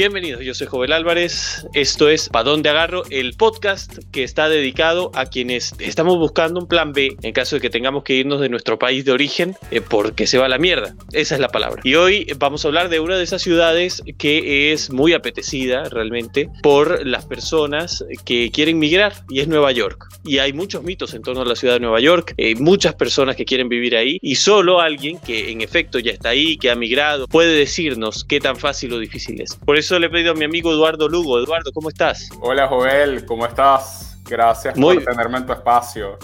Bienvenidos, yo soy Jovel Álvarez. Esto es Pa' dónde agarro, el podcast que está dedicado a quienes estamos buscando un plan B en caso de que tengamos que irnos de nuestro país de origen eh, porque se va a la mierda. Esa es la palabra. Y hoy vamos a hablar de una de esas ciudades que es muy apetecida realmente por las personas que quieren migrar y es Nueva York. Y hay muchos mitos en torno a la ciudad de Nueva York, eh, muchas personas que quieren vivir ahí y solo alguien que en efecto ya está ahí, que ha migrado, puede decirnos qué tan fácil o difícil es. Por eso le he pedido a mi amigo Eduardo Lugo. Eduardo, ¿cómo estás? Hola Joel, ¿cómo estás? Gracias por tenerme en tu espacio.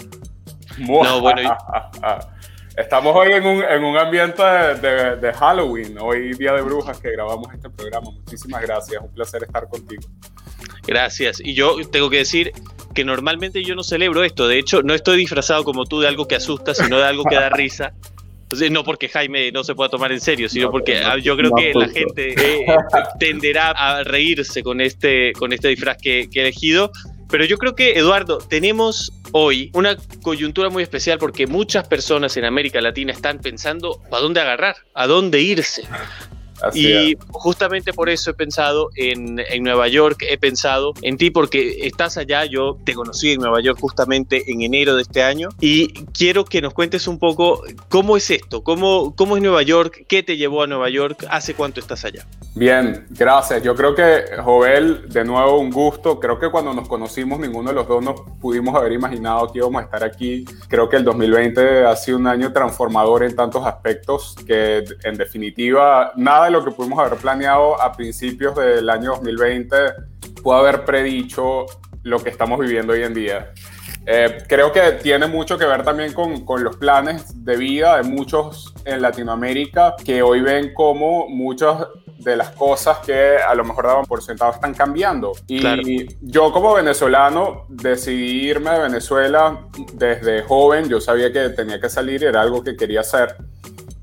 No, bueno, Estamos hoy en un, en un ambiente de, de, Halloween, hoy Día de Brujas que grabamos este programa. Muchísimas gracias, un placer estar contigo. Gracias. Y yo tengo que decir que normalmente yo no celebro esto. De hecho, no estoy disfrazado como tú de algo que asusta, sino de algo que da risa. No porque Jaime no se pueda tomar en serio, sino porque yo creo que la gente eh, tenderá a reírse con este, con este disfraz que, que he elegido. Pero yo creo que, Eduardo, tenemos hoy una coyuntura muy especial porque muchas personas en América Latina están pensando a dónde agarrar, a dónde irse y justamente por eso he pensado en, en, Nueva York, he pensado en ti porque estás allá, yo te conocí en Nueva York justamente en enero de este año y quiero que nos cuentes un poco cómo es esto, cómo, cómo es Nueva York, qué te llevó a Nueva York, hace cuánto estás allá. Bien, gracias. Yo creo que, Joel, de nuevo un gusto. Creo que cuando nos conocimos ninguno de los dos nos pudimos haber imaginado que íbamos a estar aquí. Creo que el 2020 ha sido un año transformador en tantos aspectos que en definitiva nada de lo que pudimos haber planeado a principios del año 2020 pudo haber predicho lo que estamos viviendo hoy en día. Eh, creo que tiene mucho que ver también con, con, los planes de vida de muchos en Latinoamérica que hoy ven como muchas de las cosas que a lo mejor daban por sentado están cambiando. Y yo como venezolano decidí irme de Venezuela desde joven, yo sabía que tenía que salir, era algo que quería hacer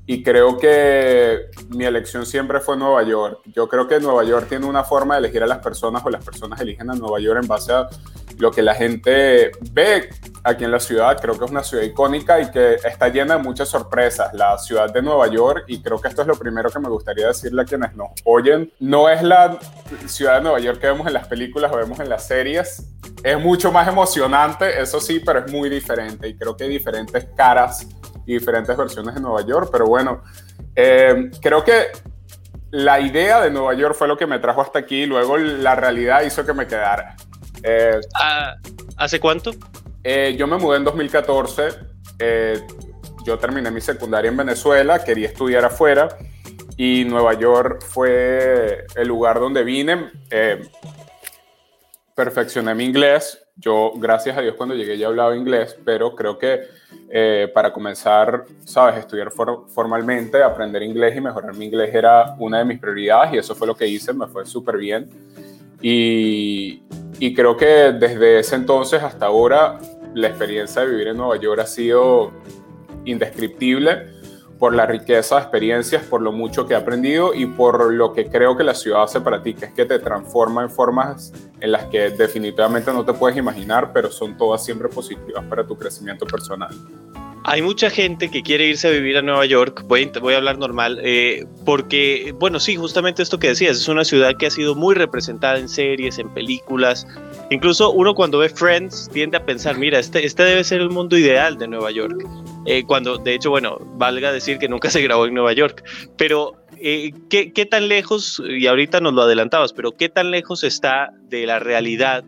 y creo que mi elección siempre fue Nueva York. Yo creo que Nueva York tiene una forma de elegir a las personas o las personas eligen a Nueva York en base a lo que la gente ve aquí en la ciudad. Creo que es una ciudad icónica y que está llena de muchas sorpresas. La ciudad de Nueva York, y creo que esto es lo primero que me gustaría decirle a quienes nos oyen, no es la ciudad de Nueva York que vemos en las películas o vemos en las series. Es mucho más emocionante, eso sí, pero es muy diferente y creo que hay diferentes caras y diferentes versiones de Nueva York, pero bueno, eh, creo que la idea de Nueva York fue lo que me trajo hasta aquí y luego la realidad hizo que me quedara. Eh, ah, ¿Hace cuánto? Eh, yo me mudé en 2014, yo terminé mi secundaria en Venezuela, quería estudiar afuera y Nueva York fue el lugar donde vine. Perfeccioné mi inglés, yo, gracias a Dios, cuando llegué ya hablaba inglés, pero creo que eh, para comenzar, sabes, estudiar formalmente, aprender inglés y mejorar mi inglés era una de mis prioridades y eso fue lo que hice, me fue súper bien. Y, y creo que desde ese entonces hasta ahora, la experiencia de vivir en Nueva York ha sido indescriptible por la riqueza de experiencias, por lo mucho que he aprendido y por lo que creo que la ciudad hace para ti, que es que te transforma en formas en las que definitivamente no te puedes imaginar, pero son todas siempre positivas para tu crecimiento personal. Hay mucha gente que quiere irse a vivir a Nueva York, voy, a hablar normal, eh, porque, bueno, sí, justamente esto que decías, es una ciudad que ha sido muy representada en series, en películas. Incluso uno cuando ve Friends tiende a pensar, mira, este, este debe ser el mundo ideal de Nueva York. Eh, cuando, de hecho, bueno, valga decir que nunca se grabó en Nueva York, pero eh, ¿qué, ¿qué tan lejos, y ahorita nos lo adelantabas, pero qué tan lejos está de la realidad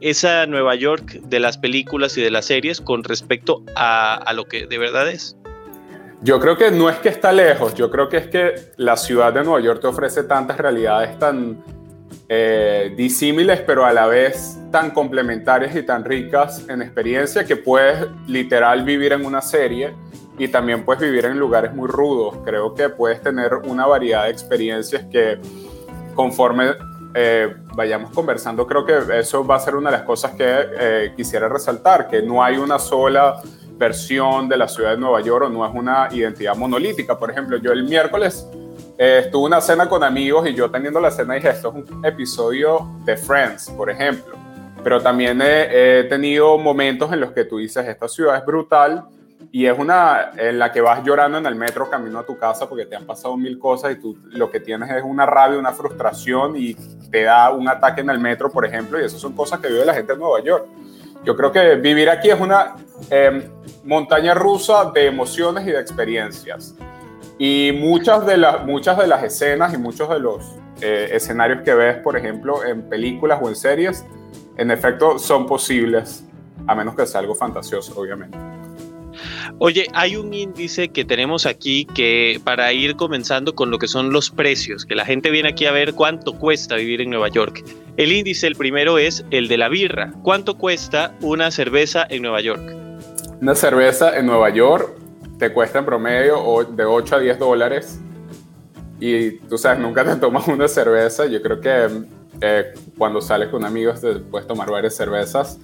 esa Nueva York de las películas y de las series con respecto a, lo que de verdad es? Yo creo que no es que está lejos, yo creo que es que la ciudad de Nueva York te ofrece tantas realidades tan eh, disímiles, pero a la vez tan complementarias y tan ricas en experiencia que puedes literal vivir en una serie y también puedes vivir en lugares muy rudos. Creo que puedes tener una variedad de experiencias que conforme eh, vayamos conversando, creo que eso va a ser una de las cosas que eh, quisiera resaltar, que no hay una sola versión de la ciudad de Nueva York o no es una identidad monolítica. Por ejemplo, yo el miércoles eh, estuve una cena con amigos y yo teniendo la cena dije, esto es un episodio de Friends, por ejemplo. Pero también he, he tenido momentos en los que tú dices, esta ciudad es brutal y es una en la que vas llorando en el metro camino a tu casa porque te han pasado mil cosas y tú lo que tienes es una rabia, una frustración y te da un ataque en el metro, por ejemplo, y esas son cosas que vive la gente en Nueva York. Yo creo que vivir aquí es una em, montaña rusa de emociones y de experiencias. Y muchas de, las muchas de las escenas y muchos de los eh, escenarios que ves, por ejemplo, en películas o en series, en efecto son posibles, a menos que sea algo fantasioso, obviamente. Oye, hay un índice que tenemos aquí que para ir comenzando con lo que son los precios, que la gente viene aquí a ver cuánto cuesta vivir en Nueva York. El índice, el primero es el de la birra. ¿Cuánto cuesta una cerveza en Nueva York? Una cerveza en Nueva York te cuesta en promedio de 8 a 10 dólares. Y tú sabes, nunca te tomas una cerveza. Yo creo que eh, cuando sales con amigos te puedes tomar varias cervezas.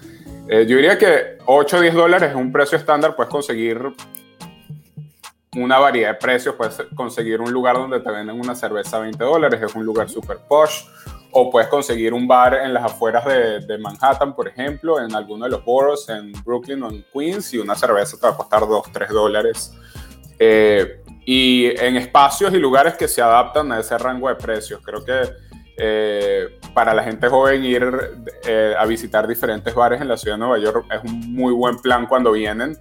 Eh, yo diría que 8 o 10 dólares es un precio estándar, puedes conseguir una variedad de precios, puedes conseguir un lugar donde te venden una cerveza a 20 dólares, es un lugar super posh, o puedes conseguir un bar en las afueras de, Manhattan, por ejemplo, en alguno de los boroughs, en Brooklyn o en Queens, y una cerveza te va a costar 2, 3 dólares. Eh, y en espacios y lugares que se adaptan a ese rango de precios. Creo que eh, para la gente joven ir eh, a visitar diferentes bares en la ciudad de Nueva York es un muy buen plan cuando vienen,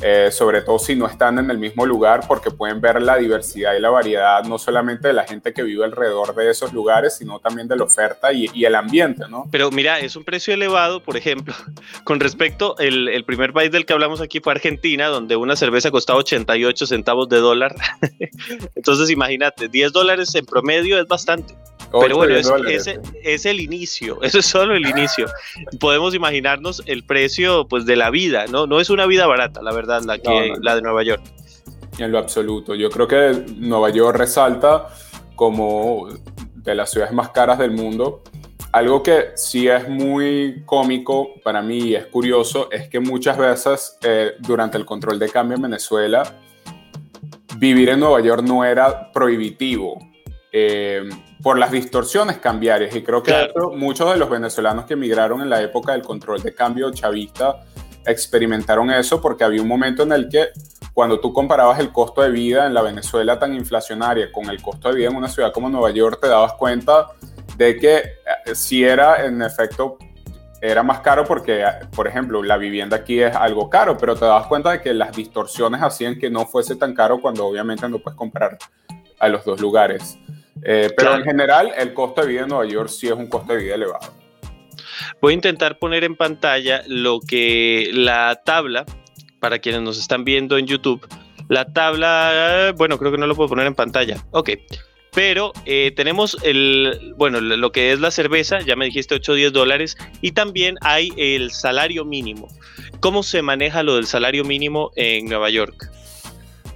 eh, sobre todo si no están en el mismo lugar, porque pueden ver la diversidad y la variedad, no solamente de la gente que vive alrededor de esos lugares, sino también de la oferta y, el ambiente, ¿no? Pero mira, es un precio elevado, por ejemplo, con respecto, el, el primer país del que hablamos aquí fue Argentina, donde una cerveza costaba 88 centavos de dólar. Entonces, imagínate, 10 dólares en promedio es bastante. Pero bueno, es, es, el inicio, eso es solo el inicio. Podemos imaginarnos el precio pues, de la vida, ¿no? No es una vida barata, la verdad, la, que, la de Nueva York. En lo absoluto. Yo creo que Nueva York resalta como de las ciudades más caras del mundo. Algo que sí es muy cómico para mí y es curioso es que muchas veces eh, durante el control de cambio en Venezuela, vivir en Nueva York no era prohibitivo. Eh, por las distorsiones cambiarias. Y creo que muchos de los venezolanos que emigraron en la época del control de cambio chavista experimentaron eso porque había un momento en el que cuando tú comparabas el costo de vida en la Venezuela tan inflacionaria con el costo de vida en una ciudad como Nueva York, te dabas cuenta de que eh, si era en efecto era más caro porque, por ejemplo, la vivienda aquí es algo caro, pero te dabas cuenta de que las distorsiones hacían que no fuese tan caro cuando obviamente no puedes comprar a los dos lugares. Eh, pero en general, el costo de vida en Nueva York sí es un costo de vida elevado. Voy a intentar poner en pantalla lo que la tabla, para quienes nos están viendo en YouTube, la tabla, bueno, creo que no lo puedo poner en pantalla. Ok. Pero eh, tenemos el, bueno, lo que es la cerveza, ya me dijiste 8 o 10 dólares, y también hay el salario mínimo. ¿Cómo se maneja lo del salario mínimo en Nueva York?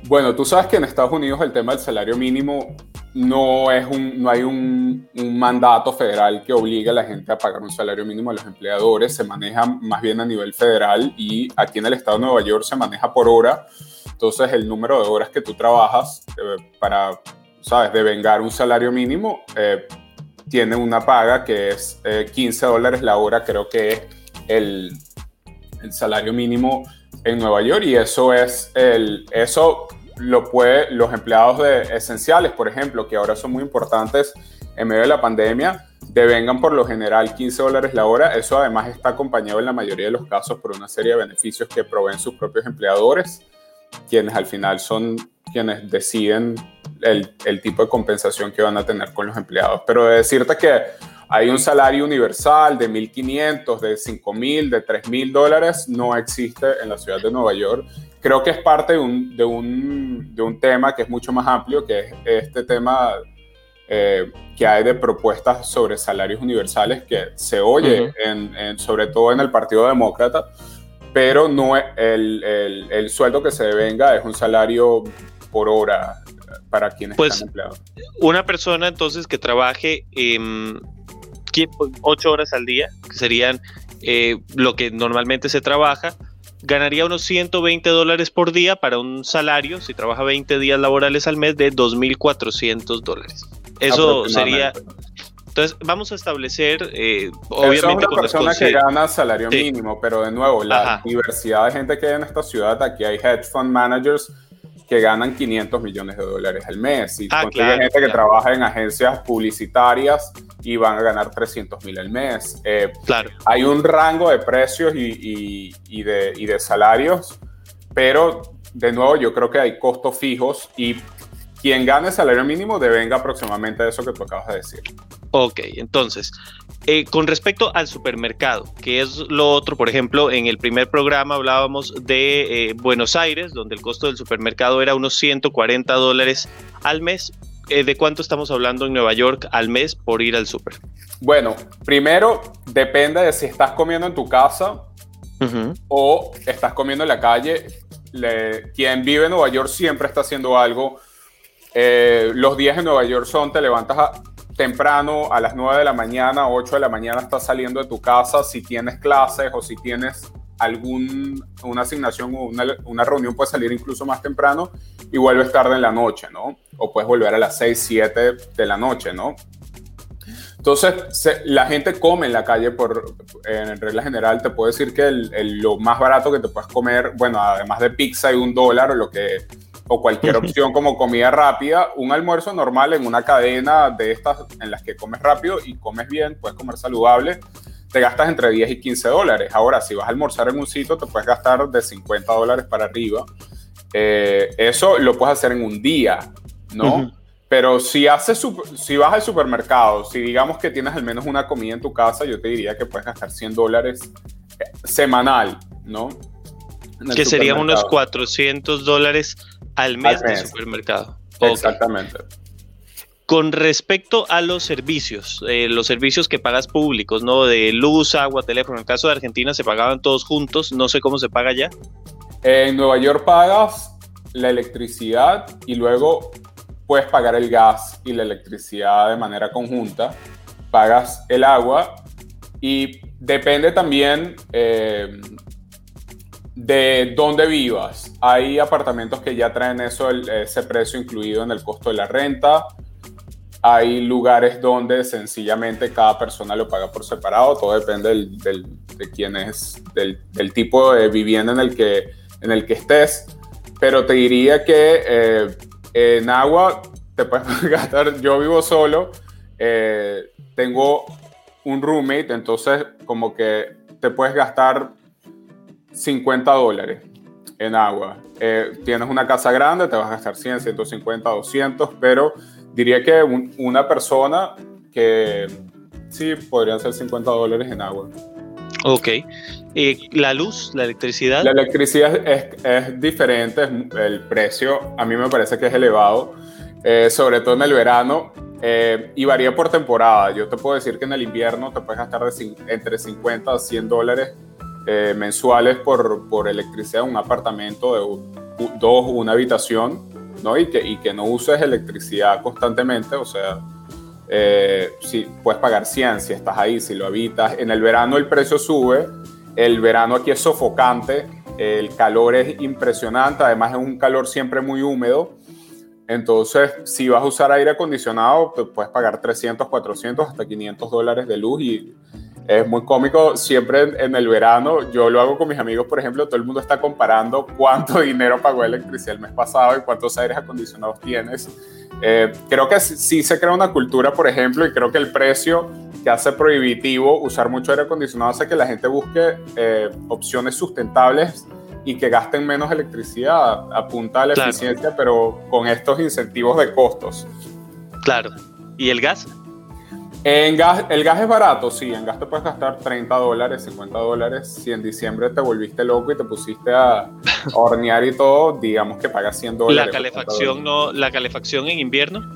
Bueno, tú sabes que en Estados Unidos el tema del salario mínimo no, es un, no hay un, mandato federal que obligue a la gente a pagar un salario mínimo a los empleadores, se maneja más bien a nivel federal y aquí en el estado de Nueva York se maneja por hora. Entonces el número de horas que tú trabajas eh, para, sabes, devengar un salario mínimo eh, tiene una paga que es 15 eh, dólares la hora, creo que es el, el salario mínimo en Nueva York. Y eso es el, eso lo puede, los empleados de esenciales, por ejemplo, que ahora son muy importantes en medio de la pandemia, devengan por lo general 15 dólares la hora. Eso además está acompañado en la mayoría de los casos por una serie de beneficios que proveen sus propios empleadores, quienes al final son quienes deciden el, el tipo de compensación que van a tener con los empleados. Pero de decirte que hay un salario universal de 1.500, de 5.000, de 3.000 dólares, no existe en la ciudad de Nueva York creo que es parte de un, de un, de un tema que es mucho más amplio, que es este tema eh, que hay de propuestas sobre salarios universales que se oye, en, sobre todo en el Partido Demócrata, pero no el, el, el, sueldo que se devenga es un salario por hora para quienes pues, están empleados. Una persona entonces que trabaje eh, ocho horas al día, que serían eh, lo que normalmente se trabaja, ganaría unos 120 dólares por día para un salario, si trabaja 20 días laborales al mes, de 2.400 dólares. Eso sería, Entonces, vamos a establecer, eh, obviamente, es una persona que gana salario mínimo, pero de nuevo, la diversidad de gente que hay en esta ciudad, aquí hay hedge fund managers que ganan 500 millones de dólares al mes. Y ah, gente que trabaja en agencias publicitarias y van a ganar 300 mil al mes. Eh, claro. Hay un rango de precios y, y, de, y de salarios, pero de nuevo yo creo que hay costos fijos y quien gane salario mínimo devenga aproximadamente de eso que tú acabas de decir. Ok, entonces, eh, con respecto al supermercado, que es lo otro, por ejemplo, en el primer programa hablábamos de eh, Buenos Aires, donde el costo del supermercado era unos 140 dólares al mes. Eh, ¿De cuánto estamos hablando en Nueva York al mes por ir al super? Bueno, primero depende de si estás comiendo en tu casa o estás comiendo en la calle. quien vive en Nueva York siempre está haciendo algo eh, los días en Nueva York son, te levantas temprano a las 9 de la mañana, 8 de la mañana estás saliendo de tu casa, si tienes clases o si tienes alguna asignación o una, reunión puedes salir incluso más temprano y vuelves tarde en la noche, ¿no? O puedes volver a las 6, 7 de la noche, ¿no? Entonces, la gente come en la calle por, en regla general, te puedo decir que lo más barato que te puedes comer, bueno, además de pizza y un dólar, o lo que o cualquier opción como comida rápida, un almuerzo normal en una cadena de estas en las que comes rápido y comes bien, puedes comer saludable, te gastas entre 10 y 15 dólares. Ahora, si vas a almorzar en un sitio, te puedes gastar de 50 dólares para arriba. Eh, eso lo puedes hacer en un día, ¿no? Pero si, haces, si vas al supermercado, si digamos que tienes al menos una comida en tu casa, yo te diría que puedes gastar 100 dólares eh, semanal, ¿no? Que serían unos 400 dólares al mes, de supermercado. Exactamente. Con respecto a los servicios, eh, los servicios que pagas públicos, ¿no? De luz, agua, teléfono. En el caso de Argentina se pagaban todos juntos, no sé cómo se paga ya. En Nueva York pagas la electricidad y luego puedes pagar el gas y la electricidad de manera conjunta. Pagas el agua y depende también eh, de dónde vivas. Hay apartamentos que ya traen eso, ese precio incluido en el costo de la renta. Hay lugares donde sencillamente cada persona lo paga por separado. Todo depende de quién es, del, tipo de vivienda en el que, en el que estés. Pero te diría que eh, en agua te puedes gastar. Yo vivo solo. Eh, tengo un roommate, entonces como que te puedes gastar 50 dólares en agua. Eh, tienes una casa grande, te vas a gastar 100, 150, 200, pero diría que una persona que sí podrían ser 50 dólares en agua. Ok. ¿La luz, la electricidad? La electricidad es, es diferente, el precio a mí me parece que es elevado, eh, sobre todo en el verano. Eh, y varía por temporada. Yo te puedo decir que en el invierno te puedes gastar de, entre 50 a 100 dólares eh, mensuales por, por electricidad un apartamento de dos, una habitación, ¿no? Y que, y que no uses electricidad constantemente, o sea, eh, si puedes pagar 100 si estás ahí, si lo habitas. En el verano el precio sube, el verano aquí es sofocante, el calor es impresionante, además es un calor siempre muy húmedo. Entonces, si vas a usar aire acondicionado, pues puedes pagar 300, 400, hasta 500 dólares de luz y es muy cómico, siempre en, el verano, yo lo hago con mis amigos, por ejemplo, todo el mundo está comparando cuánto dinero pagó electricidad el mes pasado y cuántos aires acondicionados tienes. Eh, creo que sí se crea una cultura, por ejemplo, y creo que el precio que hace prohibitivo usar mucho aire acondicionado hace que la gente busque eh, opciones sustentables y que gasten menos electricidad. Apunta a la eficiencia, pero con estos incentivos de costos. Claro. ¿Y el gas? En gas, el gas es barato, sí, en gas te puedes gastar 30 dólares, 50 dólares. Si en diciembre te volviste loco y te pusiste a hornear y todo, digamos que pagas 100 dólares. ¿La calefacción, no, ¿La calefacción en invierno?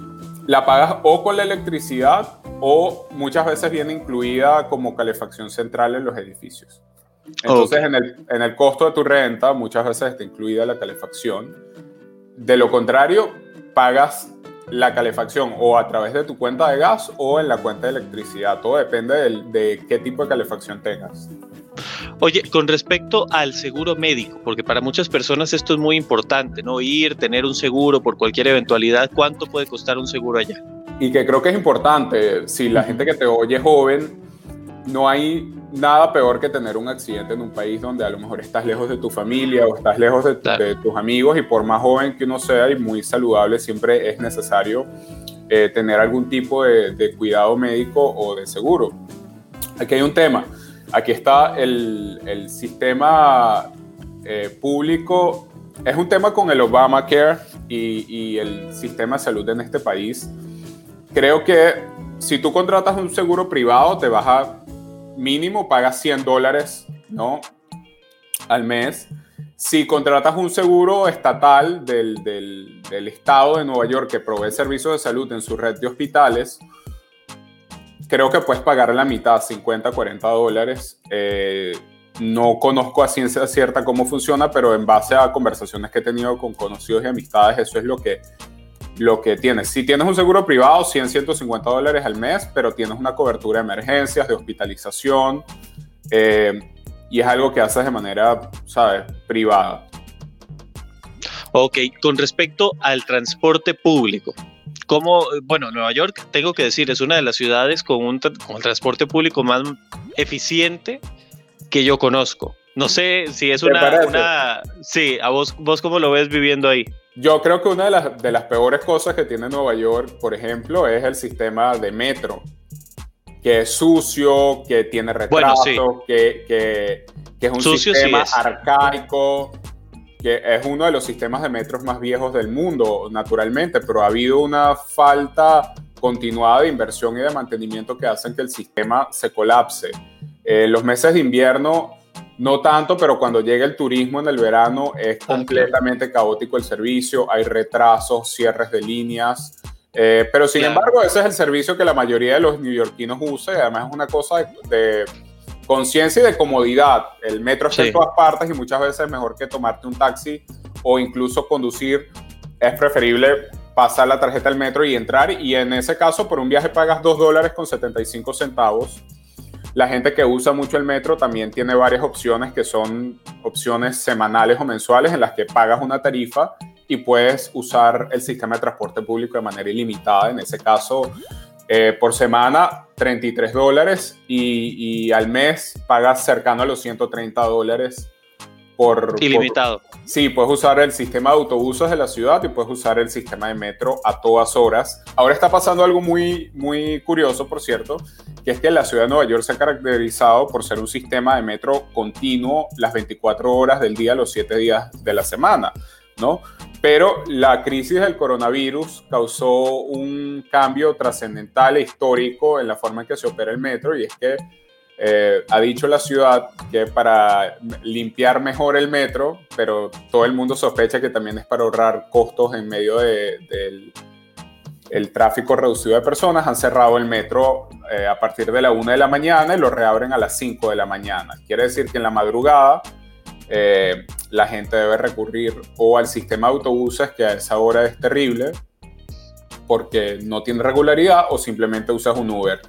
La pagas o con la electricidad o muchas veces viene incluida como calefacción central en los edificios. Entonces, en, el, en el costo de tu renta muchas veces está incluida la calefacción. De lo contrario, pagas la calefacción o a través de tu cuenta de gas o en la cuenta de electricidad. Todo depende de, qué tipo de calefacción tengas. Oye, con respecto al seguro médico, porque para muchas personas esto es muy importante, ¿no? Ir, tener un seguro por cualquier eventualidad, ¿cuánto puede costar un seguro allá? y que creo que es importante, si la gente que te oye joven, no hay nada peor que tener un accidente en un país donde a lo mejor estás lejos de tu familia o estás lejos de, tus amigos y por más joven que uno sea y muy saludable, siempre es necesario eh, tener algún tipo de, cuidado médico o de seguro. Aquí hay un tema. Aquí está el, el sistema eh, público. Es un tema con el Obamacare y, y el sistema de salud en este país. Creo que si tú contratas un seguro privado, te vas a mínimo pagas 100 dólares, ¿no? Al mes. Si contratas un seguro estatal del, del, estado de Nueva York que provee servicios de salud en su red de hospitales, creo que puedes pagar la mitad, 50, 40 dólares. Eh, no conozco a ciencia cierta cómo funciona, pero en base a conversaciones que he tenido con conocidos y amistades, eso es lo que lo que tienes. Si tienes un seguro privado, 100, 150 dólares al mes, pero tienes una cobertura de emergencias, de hospitalización, eh, y es algo que haces de manera, ¿sabes?, privada. Ok, con respecto al transporte público, como, bueno, Nueva York, tengo que decir, es una de las ciudades con, un con el transporte público más eficiente que yo conozco. No sé si es una, una, Sí, ¿a vos, vos cómo lo ves viviendo ahí? Yo creo que una de las, de las peores cosas que tiene Nueva York, por ejemplo, es el sistema de metro, que es sucio, que tiene retrasos, que, que, que, es un sistema arcaico, que es uno de los sistemas de metros más viejos del mundo, naturalmente, pero ha habido una falta continuada de inversión y de mantenimiento que hacen que el sistema se colapse. Eh, los meses de invierno no tanto, pero cuando llega el turismo en el verano es completamente caótico el servicio, hay retrasos, cierres de líneas. Eh, pero sin embargo, ese es el servicio que la mayoría de los neoyorquinos usa y además es una cosa de, conciencia y de comodidad. El metro está en todas partes y muchas veces es mejor que tomarte un taxi o incluso conducir. Es preferible pasar la tarjeta al metro y entrar y en ese caso por un viaje pagas 2 dólares con 75 centavos la gente que usa mucho el metro también tiene varias opciones que son opciones semanales o mensuales en las que pagas una tarifa y puedes usar el sistema de transporte público de manera ilimitada. En ese caso, eh, por semana 33 dólares y, y, al mes pagas cercano a los 130 dólares Ilimitado. sí, puedes usar el sistema de autobuses de la ciudad y puedes usar el sistema de metro a todas horas. Ahora está pasando algo muy, muy curioso, por cierto, que es que la ciudad de Nueva York se ha caracterizado por ser un sistema de metro continuo las 24 horas del día, los 7 días de la semana, ¿no? Pero la crisis del coronavirus causó un cambio trascendental e histórico en la forma en que se opera el metro y es que eh, ha dicho la ciudad que para limpiar mejor el metro, pero todo el mundo sospecha que también es para ahorrar costos en medio del el tráfico reducido de personas, han cerrado el metro eh, a partir de la 1 de la mañana y lo reabren a las 5 de la mañana. Quiere decir que en la madrugada eh, la gente debe recurrir o al sistema de autobuses, que a esa hora es terrible, porque no tiene regularidad, o simplemente usas un Uber.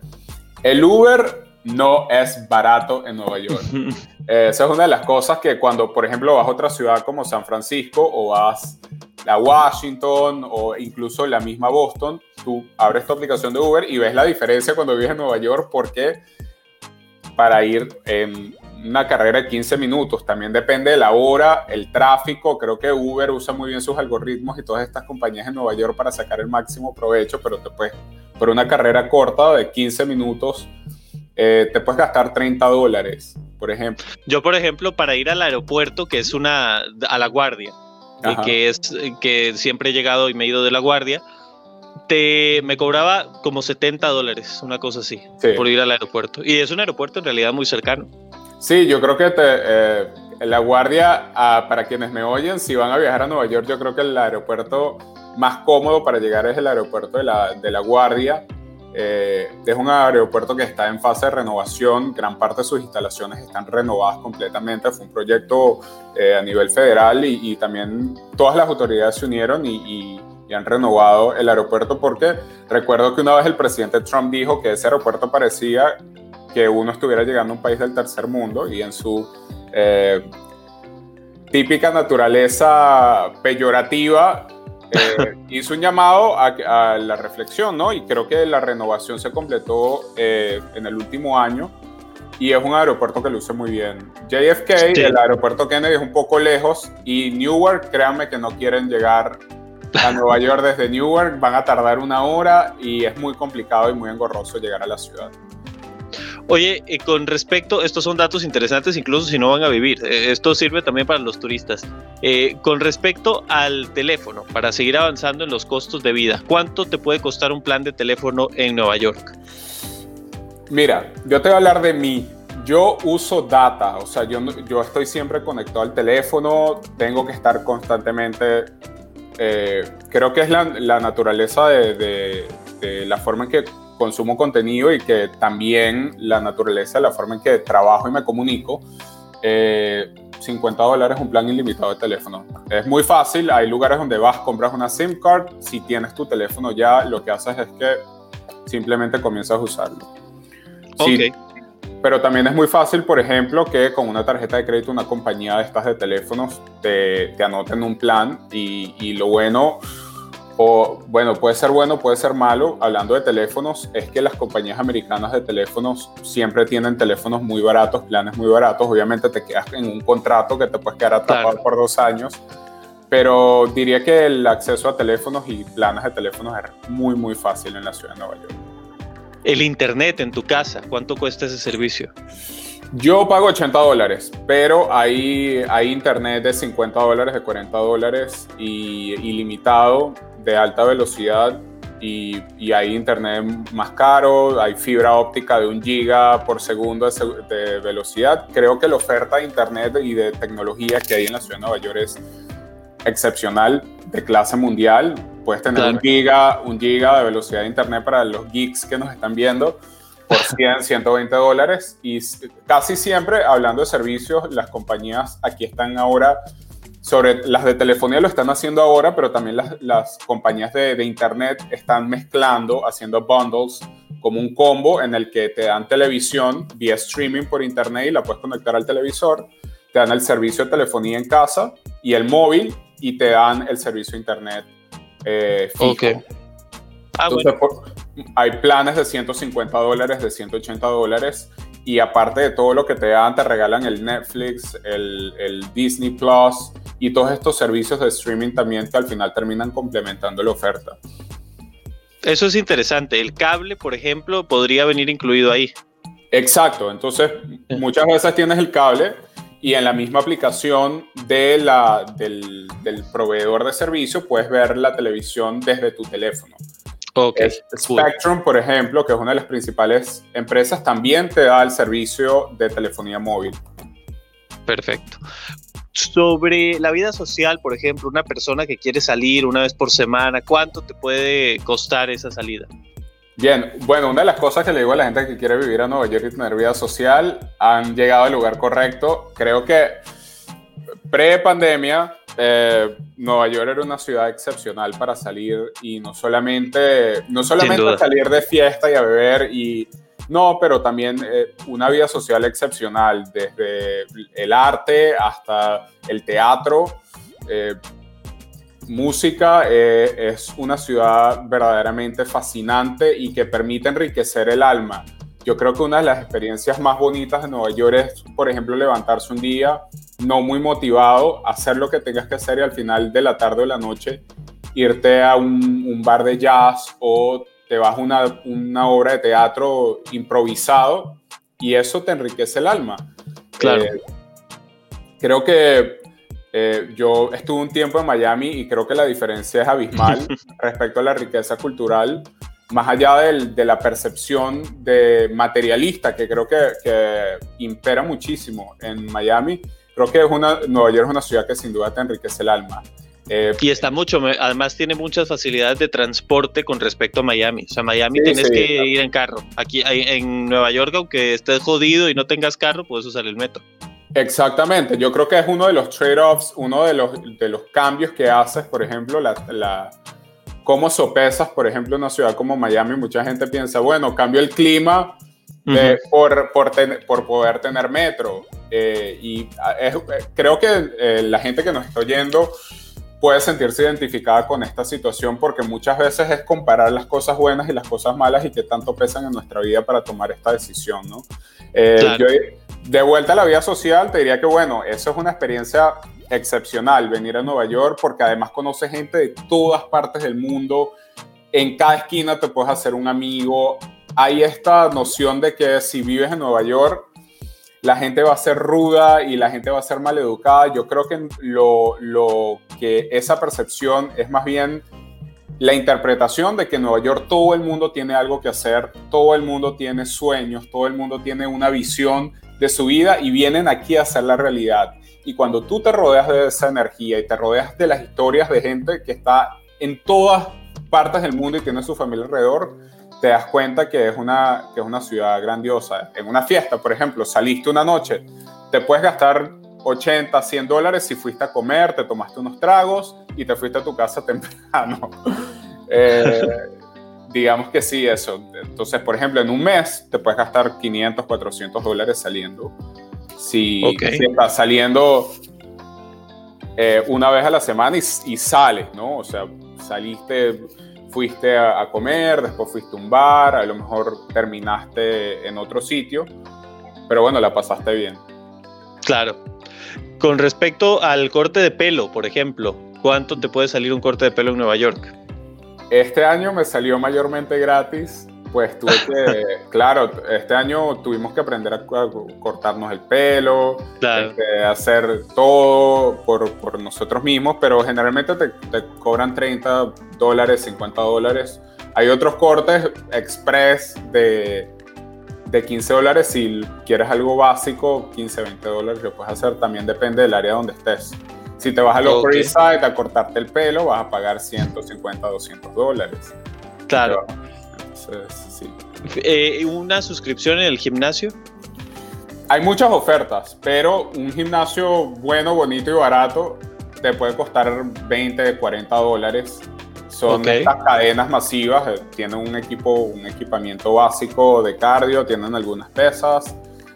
El Uber no es barato en Nueva York. Eh, esa es una de las cosas que cuando, por ejemplo, vas a otra ciudad como San Francisco o vas a Washington o incluso la misma Boston, tú abres tu aplicación de Uber y ves la diferencia cuando vives en Nueva York porque para ir en una carrera de 15 minutos, también depende de la hora, el tráfico, creo que Uber usa muy bien sus algoritmos y todas estas compañías en Nueva York para sacar el máximo provecho, pero te puedes, por una carrera corta de 15 minutos, eh, te puedes gastar 30 dólares, por ejemplo. Yo, por ejemplo, para ir al aeropuerto, que es una, a la guardia, que es que siempre he llegado y me he ido de la guardia, te, me cobraba como 70 dólares, una cosa así, por ir al aeropuerto. Y es un aeropuerto en realidad muy cercano. Sí, yo creo que te, eh, la guardia, ah, para quienes me oyen, si van a viajar a Nueva York, yo creo que el aeropuerto más cómodo para llegar es el aeropuerto de la, de la guardia eh, es un aeropuerto que está en fase de renovación, gran parte de sus instalaciones están renovadas completamente, fue un proyecto eh, a nivel federal y, también todas las autoridades se unieron y, han renovado el aeropuerto porque recuerdo que una vez el presidente Trump dijo que ese aeropuerto parecía que uno estuviera llegando a un país del tercer mundo y en su eh, típica naturaleza peyorativa eh, hizo un llamado a, la reflexión, ¿no? Y creo que la renovación se completó eh, en el último año y es un aeropuerto que luce muy bien. JFK, el aeropuerto Kennedy es un poco lejos y Newark, créanme que no quieren llegar a Nueva York desde Newark, van a tardar una hora y es muy complicado y muy engorroso llegar a la ciudad. Oye, eh, con respecto, estos son datos interesantes incluso si no van a vivir, eh, esto sirve también para los turistas. Eh, con respecto al teléfono, para seguir avanzando en los costos de vida, ¿cuánto te puede costar un plan de teléfono en Nueva York? Mira, yo te voy a hablar de mí. Yo uso data, o sea, yo, yo estoy siempre conectado al teléfono, tengo que estar constantemente creo que es la, naturaleza de, la forma en que consumo contenido y que también la naturaleza, la forma en que trabajo y me comunico. 50 eh, dólares un plan ilimitado de teléfono. Es muy fácil, hay lugares donde vas, compras una SIM card, si tienes tu teléfono ya, lo que haces es que simplemente comienzas a usarlo. Sí, pero también es muy fácil, por ejemplo, que con una tarjeta de crédito una compañía de estas de teléfonos te, te anoten un plan y, y lo bueno o bueno, puede ser bueno, puede ser malo. Hablando de teléfonos, es que las compañías americanas de teléfonos siempre tienen teléfonos muy baratos, planes muy baratos. Obviamente te quedas en un contrato que te puedes quedar atrapado por dos años. Pero diría que el acceso a teléfonos y planes de teléfonos es muy, muy fácil en la ciudad de Nueva York. El internet en tu casa, ¿cuánto cuesta ese servicio? Yo pago 80 dólares, pero hay, hay internet de 50 dólares, de 40 dólares y ilimitado de alta velocidad y, y, hay internet más caro, hay fibra óptica de un giga por segundo de, velocidad. Creo que la oferta de internet y de tecnología que hay en la ciudad de Nueva York es excepcional, de clase mundial. Puedes tener un, giga, un giga de velocidad de internet para los geeks que nos están viendo por 100, 120 dólares. Y casi siempre, hablando de servicios, las compañías aquí están ahora sobre las de telefonía lo están haciendo ahora, pero también las, las compañías de, de, internet están mezclando, haciendo bundles como un combo en el que te dan televisión vía streaming por internet y la puedes conectar al televisor, te dan el servicio de telefonía en casa y el móvil y te dan el servicio de internet eh, fijo. Ah, Entonces, hay planes de 150 dólares, de 180 dólares y aparte de todo lo que te dan, te regalan el Netflix, el, el Disney Plus, y todos estos servicios de streaming también que al final terminan complementando la oferta. Eso es interesante. El cable, por ejemplo, podría venir incluido ahí. Exacto. Entonces, muchas veces tienes el cable y en la misma aplicación de la, del, del, proveedor de servicio puedes ver la televisión desde tu teléfono. Okay, Spectrum, por ejemplo, que es una de las principales empresas, también te da el servicio de telefonía móvil. Perfecto sobre la vida social, por ejemplo, una persona que quiere salir una vez por semana, ¿cuánto te puede costar esa salida? Bien, bueno, una de las cosas que le digo a la gente que quiere vivir a Nueva York y tener vida social, han llegado al lugar correcto. Creo que pre-pandemia, eh, Nueva York era una ciudad excepcional para salir y no solamente, no solamente salir de fiesta y a beber y no, pero también eh, una vida social excepcional, desde el arte hasta el teatro. Eh, música eh, es una ciudad verdaderamente fascinante y que permite enriquecer el alma. Yo creo que una de las experiencias más bonitas de Nueva York es, por ejemplo, levantarse un día no muy motivado, hacer lo que tengas que hacer y al final de la tarde o la noche irte a un, un bar de jazz o te vas a una, una obra de teatro improvisado y eso te enriquece el alma. Claro. Eh, creo que eh, yo estuve un tiempo en Miami y creo que la diferencia es abismal respecto a la riqueza cultural, más allá del, de la percepción de materialista que creo que, que, impera muchísimo en Miami. Creo que es una, Nueva York es una ciudad que sin duda te enriquece el alma. Eh, y está mucho, además tiene muchas facilidades de transporte con respecto a Miami. O sea, Miami tienes que ir en carro. Aquí en Nueva York, aunque estés jodido y no tengas carro, puedes usar el metro. Exactamente, yo creo que es uno de los trade-offs, uno de los, de los cambios que haces, por ejemplo, la, la, cómo sopesas, por ejemplo, una ciudad como Miami. Mucha gente piensa, bueno, cambio el clima por, por, por, poder tener metro. Eh, y ah, creo que eh, la gente que nos está oyendo puede sentirse identificada con esta situación porque muchas veces es comparar las cosas buenas y las cosas malas y qué tanto pesan en nuestra vida para tomar esta decisión, ¿no? Eh, yo, de vuelta a la vida social, te diría que, bueno, eso es una experiencia excepcional, venir a Nueva York, porque además conoces gente de todas partes del mundo, en cada esquina te puedes hacer un amigo, hay esta noción de que si vives en Nueva York, la gente va a ser ruda y la gente va a ser maleducada. Yo creo que lo, que esa percepción es más bien la interpretación de que en Nueva York todo el mundo tiene algo que hacer, todo el mundo tiene sueños, todo el mundo tiene una visión de su vida y vienen aquí a hacer la realidad. Y cuando tú te rodeas de esa energía y te rodeas de las historias de gente que está en todas partes del mundo y tiene su familia alrededor, te das cuenta que es una, que es una ciudad grandiosa. En una fiesta, por ejemplo, saliste una noche, te puedes gastar 80, 100 dólares si fuiste a comer, te tomaste unos tragos y te fuiste a tu casa temprano. Eh, digamos que sí, eso. Entonces, por ejemplo, en un mes te puedes gastar 500, 400 dólares saliendo. Si, estás saliendo eh, una vez a la semana y, y sales, ¿no? O sea, saliste fuiste a, comer, después fuiste a un bar, a lo mejor terminaste en otro sitio, pero bueno, la pasaste bien. Claro. Con respecto al corte de pelo, por ejemplo, ¿cuánto te puede salir un corte de pelo en Nueva York? Este año me salió mayormente gratis pues tuve que, claro, este año tuvimos que aprender a, cortarnos el pelo, este, hacer todo por, por, nosotros mismos, pero generalmente te, te, cobran 30 dólares, 50 dólares. Hay otros cortes express de, de 15 dólares si quieres algo básico, 15, 20 dólares lo puedes hacer, también depende del área donde estés. Si te vas a los okay. Side a cortarte el pelo, vas a pagar 150, 200 dólares. Claro. Eh, ¿Una suscripción en el gimnasio? Hay muchas ofertas, pero un gimnasio bueno, bonito y barato te puede costar 20, 40 dólares. Son estas cadenas masivas, eh, tienen un equipo, un equipamiento básico de cardio, tienen algunas pesas,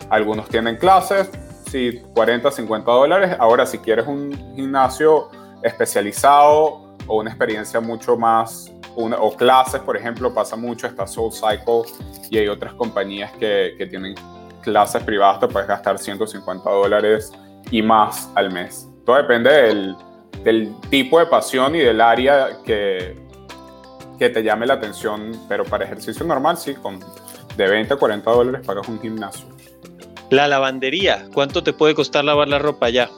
algunos tienen clases, sí, 40, 50 dólares. Ahora, si quieres un gimnasio especializado o una experiencia mucho más o clases, por ejemplo, pasa mucho, está Soul Cycle y hay otras compañías que, que tienen clases privadas, te puedes gastar 150 dólares y más al mes. Todo depende del, del, tipo de pasión y del área que, que te llame la atención, pero para ejercicio normal, sí, con de 20 a 40 dólares pagas un gimnasio. La lavandería, ¿cuánto te puede costar lavar la ropa ya?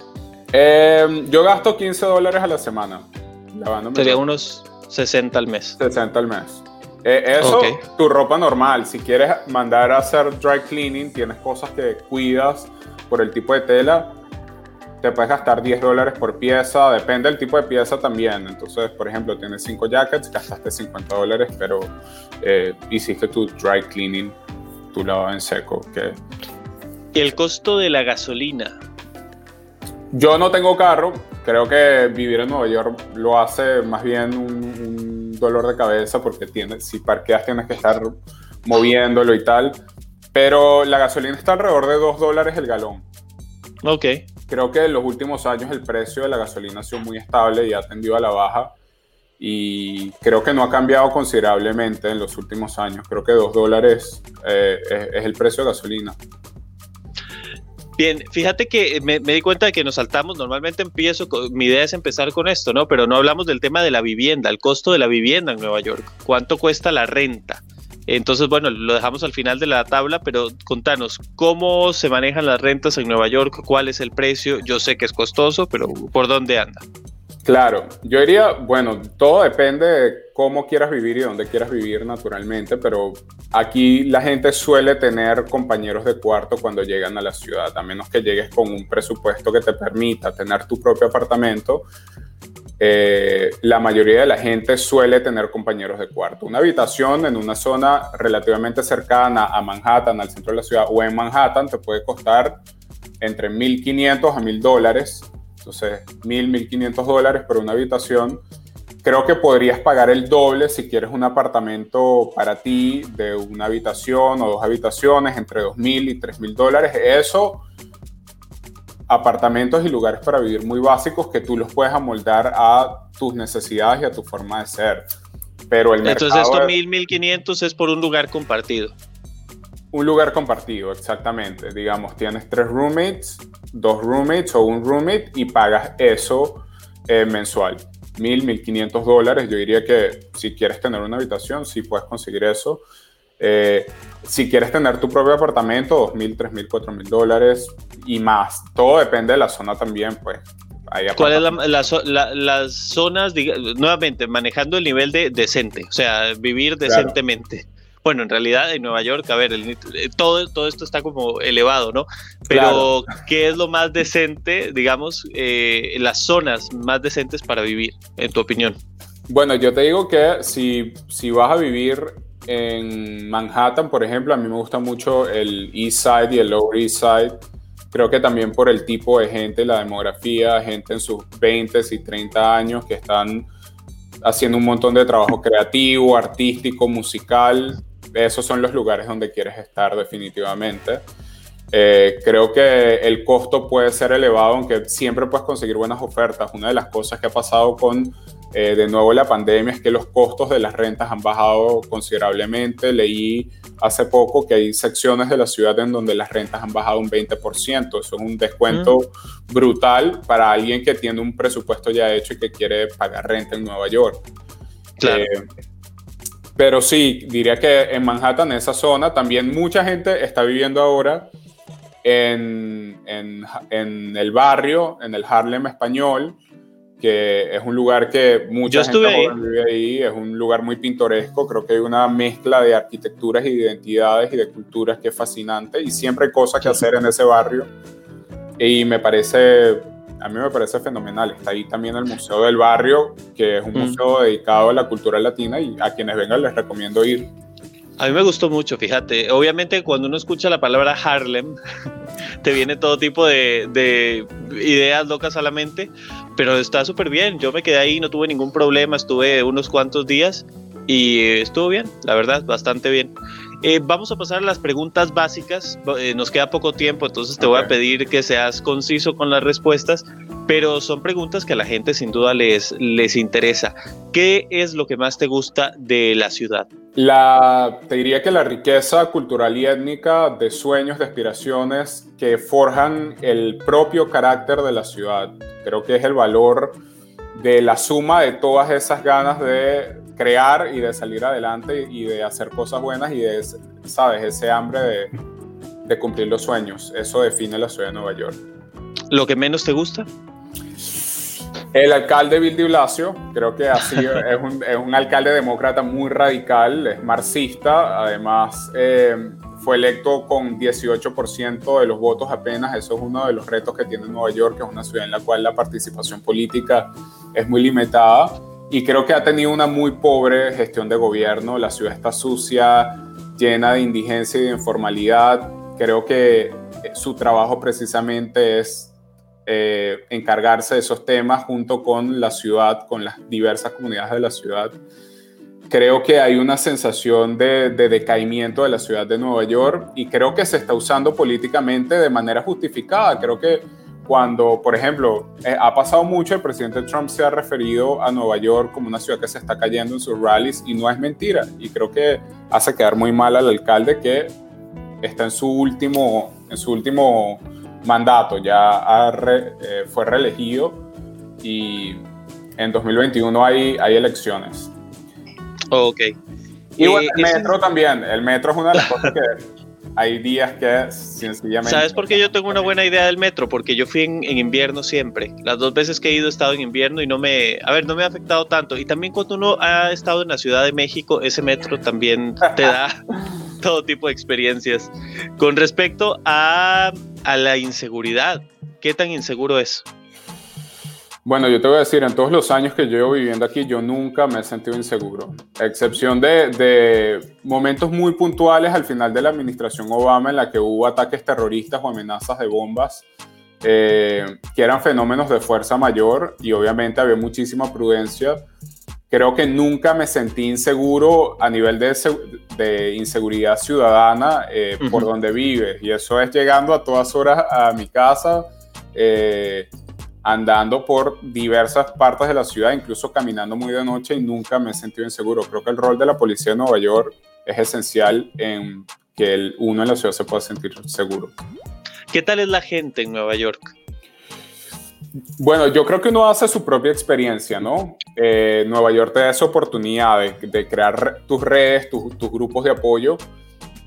Eh, yo gasto 15 dólares a la semana. Lavándome Sería unos 60 al mes. 60 al mes. Eh, eso, tu ropa normal. Si quieres mandar a hacer dry cleaning, tienes cosas que cuidas por el tipo de tela, te puedes gastar 10 dólares por pieza, depende del tipo de pieza también. Entonces, por ejemplo, tienes 5 jackets, gastaste 50 dólares, pero eh, hiciste tu dry cleaning, tu lavado en seco. Que... ¿Y el costo de la gasolina? Yo no tengo carro, creo que vivir en Nueva York lo hace más bien un, dolor de cabeza porque tienes, si parqueas tienes que estar moviéndolo y tal. Pero la gasolina está alrededor de 2 dólares el galón. Ok. Creo que en los últimos años el precio de la gasolina ha sido muy estable y ha tendido a la baja. Y creo que no ha cambiado considerablemente en los últimos años. Creo que 2 dólares eh, es el precio de gasolina. Bien, fíjate que me, di cuenta de que nos saltamos, normalmente empiezo, mi idea es empezar con esto, ¿no? Pero no hablamos del tema de la vivienda, el costo de la vivienda en Nueva York, cuánto cuesta la renta. Entonces, bueno, lo dejamos al final de la tabla, pero contanos, ¿cómo se manejan las rentas en Nueva York? ¿Cuál es el precio? Yo sé que es costoso, pero ¿por dónde anda? Claro, yo diría, bueno, todo depende de cómo quieras vivir y dónde quieras vivir naturalmente, pero aquí la gente suele tener compañeros de cuarto cuando llegan a la ciudad, a menos que llegues con un presupuesto que te permita tener tu propio apartamento. Eh, la mayoría de la gente suele tener compañeros de cuarto. Una habitación en una zona relativamente cercana a Manhattan, al centro de la ciudad, o en Manhattan, te puede costar entre 1.500 a 1.000 dólares entonces, mil, mil quinientos dólares por una habitación. Creo que podrías pagar el doble si quieres un apartamento para ti de una habitación o dos habitaciones entre dos mil y tres mil dólares. Eso apartamentos y lugares para vivir muy básicos que tú los puedes amoldar a tus necesidades y a tu forma de ser. Pero el Entonces esto 1000, 1500 es por un lugar compartido. Un lugar compartido, exactamente. Digamos, tienes tres roommates, dos roommates o un roommate y pagas eso eh, mensual. 1000, 1500 dólares. Yo diría que si quieres tener una habitación, sí puedes conseguir eso. Eh, si quieres tener tu propio apartamento, 2.000, 3.000, 4.000 dólares y más. Todo depende de la zona también, pues. ¿Cuáles son las zonas, nuevamente, manejando el nivel de decente? O sea, vivir decentemente. Bueno, en realidad en Nueva York, a ver, todo, todo esto está como elevado, ¿no? Pero, ¿qué es lo más decente, digamos, eh, las zonas más decentes para vivir, en tu opinión? Bueno, yo te digo que si, si vas a vivir en Manhattan, por ejemplo, a mí me gusta mucho el East Side y el Lower East Side. Creo que también por el tipo de gente, la demografía, gente en sus 20 y 30 años que están haciendo un montón de trabajo creativo, artístico, musical. Esos son los lugares donde quieres estar definitivamente. Eh, creo que el costo puede ser elevado, aunque siempre puedes conseguir buenas ofertas. Una de las cosas que ha pasado con eh, de nuevo la pandemia es que los costos de las rentas han bajado considerablemente. Leí hace poco que hay secciones de la ciudad en donde las rentas han bajado un 20%. Eso es un descuento mm. brutal para alguien que tiene un presupuesto ya hecho y que quiere pagar renta en Nueva York. Eh, pero sí, diría que en Manhattan, en esa zona, también mucha gente está viviendo ahora en, en, en el barrio, en el Harlem español que es un lugar que mucha gente vive ahí, es un lugar muy pintoresco, creo que hay una mezcla de arquitecturas y de identidades y de culturas que es fascinante y siempre hay cosas que hacer en ese barrio. Y me parece, a mí me parece fenomenal. Está ahí también el Museo del Barrio, que es un mm. museo dedicado a la cultura latina y a quienes vengan les recomiendo ir. A mí me gustó mucho, fíjate. Obviamente cuando uno escucha la palabra Harlem, te viene todo tipo de, de ideas locas a la mente, pero está súper bien. Yo me quedé ahí, no tuve ningún problema, estuve unos cuantos días y estuvo bien, la verdad, bastante bien. Eh, vamos a pasar a las preguntas básicas. Eh, nos queda poco tiempo, entonces te voy a pedir que seas conciso con las respuestas, pero son preguntas que a la gente sin duda les, les interesa. ¿Qué es lo que más te gusta de la ciudad? La, te diría que la riqueza cultural y étnica de sueños, de aspiraciones que forjan el propio carácter de la ciudad. Creo que es el valor de la suma de todas esas ganas de crear y de salir adelante y de hacer cosas buenas y de, ¿sabes? Ese hambre de, de cumplir los sueños. Eso define la ciudad de Nueva York. ¿Lo que menos te gusta? El alcalde Bill de Blasio, creo que así es, un, es un alcalde demócrata muy radical, es marxista, además eh, fue electo con 18% de los votos apenas, eso es uno de los retos que tiene Nueva York, que es una ciudad en la cual la participación política es muy limitada y creo que ha tenido una muy pobre gestión de gobierno. La ciudad está sucia, llena de indigencia y de informalidad. Creo que su trabajo precisamente es eh, encargarse de esos temas junto con la ciudad, con las diversas comunidades de la ciudad. Creo que hay una sensación de, de decaimiento de la ciudad de Nueva York y creo que se está usando políticamente de manera justificada. Creo que cuando, por ejemplo, eh, ha pasado mucho, el presidente Trump se ha referido a Nueva York como una ciudad que se está cayendo en sus rallies y no es mentira. Y creo que hace quedar muy mal al alcalde que está en su último, en su último mandato, ya eh, fue reelegido y en 2021 hay, hay elecciones. Ok. Y bueno, el metro también, el metro es una de las cosas que hay días que sencillamente... ¿Sabes por qué yo tengo una buena idea del metro? Porque yo fui en, invierno siempre. Las dos veces que he ido he estado en invierno y no me... A ver, no me ha afectado tanto. Y también cuando uno ha estado en la Ciudad de México, ese metro también te da todo tipo de experiencias. Con respecto a, a la inseguridad, ¿qué tan inseguro es? Bueno, yo te voy a decir, en todos los años que llevo viviendo aquí, yo nunca me he sentido inseguro, a excepción de, momentos muy puntuales al final de la administración Obama en la que hubo ataques terroristas o amenazas de bombas, eh, que eran fenómenos de fuerza mayor y obviamente había muchísima prudencia. Creo que nunca me sentí inseguro a nivel de, de inseguridad ciudadana eh, por donde vives y eso es llegando a todas horas a mi casa eh, andando por diversas partes de la ciudad, incluso caminando muy de noche y nunca me he sentido inseguro. Creo que el rol de la policía de Nueva York es esencial en que el uno en la ciudad se pueda sentir seguro. ¿Qué tal es la gente en Nueva York? Bueno, yo creo que uno hace su propia experiencia, ¿no? Eh, Nueva York te da esa oportunidad de, crear tus redes, tus grupos de apoyo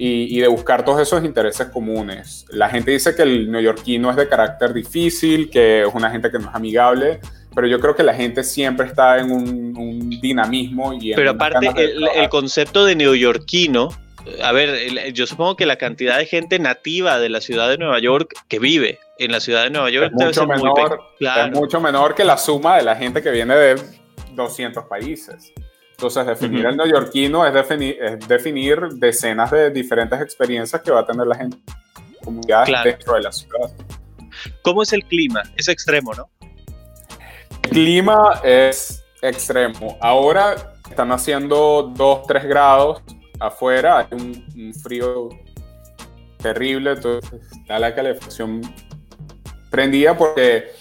y, de buscar todos esos intereses comunes. La gente dice que el neoyorquino es de carácter difícil, que es una gente que no es amigable, pero yo creo que la gente siempre está en un, dinamismo. Y pero aparte, el, el, concepto de neoyorquino a ver, yo supongo que la cantidad de gente nativa de la ciudad de Nueva York que vive en la ciudad de Nueva York es mucho, menor, es mucho menor que la suma de la gente que viene de 200 países. Entonces, definir el neoyorquino es definir, es definir decenas de diferentes experiencias que va a tener la gente comunidad dentro de la ciudad. ¿Cómo es el clima? Es extremo, ¿no? El clima es extremo. Ahora están haciendo 2, 3 grados afuera, hay un, frío terrible, entonces está la calefacción prendida porque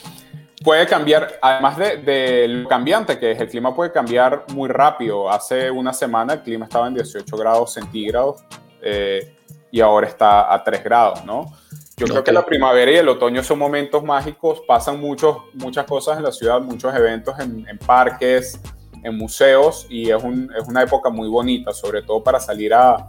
puede cambiar, además de, lo cambiante que es, el clima puede cambiar muy rápido. Hace una semana el clima estaba en 18 grados centígrados eh, y ahora está a 3 grados, ¿no? Yo creo que la primavera y el otoño son momentos mágicos, pasan muchos, muchas cosas en la ciudad, muchos eventos en, en parques, en museos y es, es, una época muy bonita, sobre todo para salir a,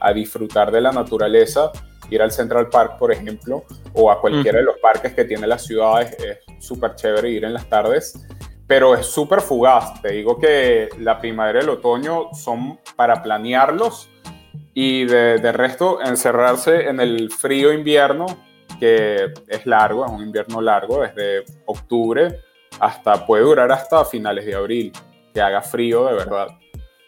a, disfrutar de la naturaleza, ir al Central Park, por ejemplo, o a cualquiera de los parques que tiene la ciudad, es súper chévere ir en las tardes, pero es súper fugaz. Te digo que la primavera y el otoño son para planearlos y de, de resto encerrarse en el frío invierno, que es largo, es un invierno largo, desde octubre hasta puede durar hasta finales de abril que haga frío de verdad.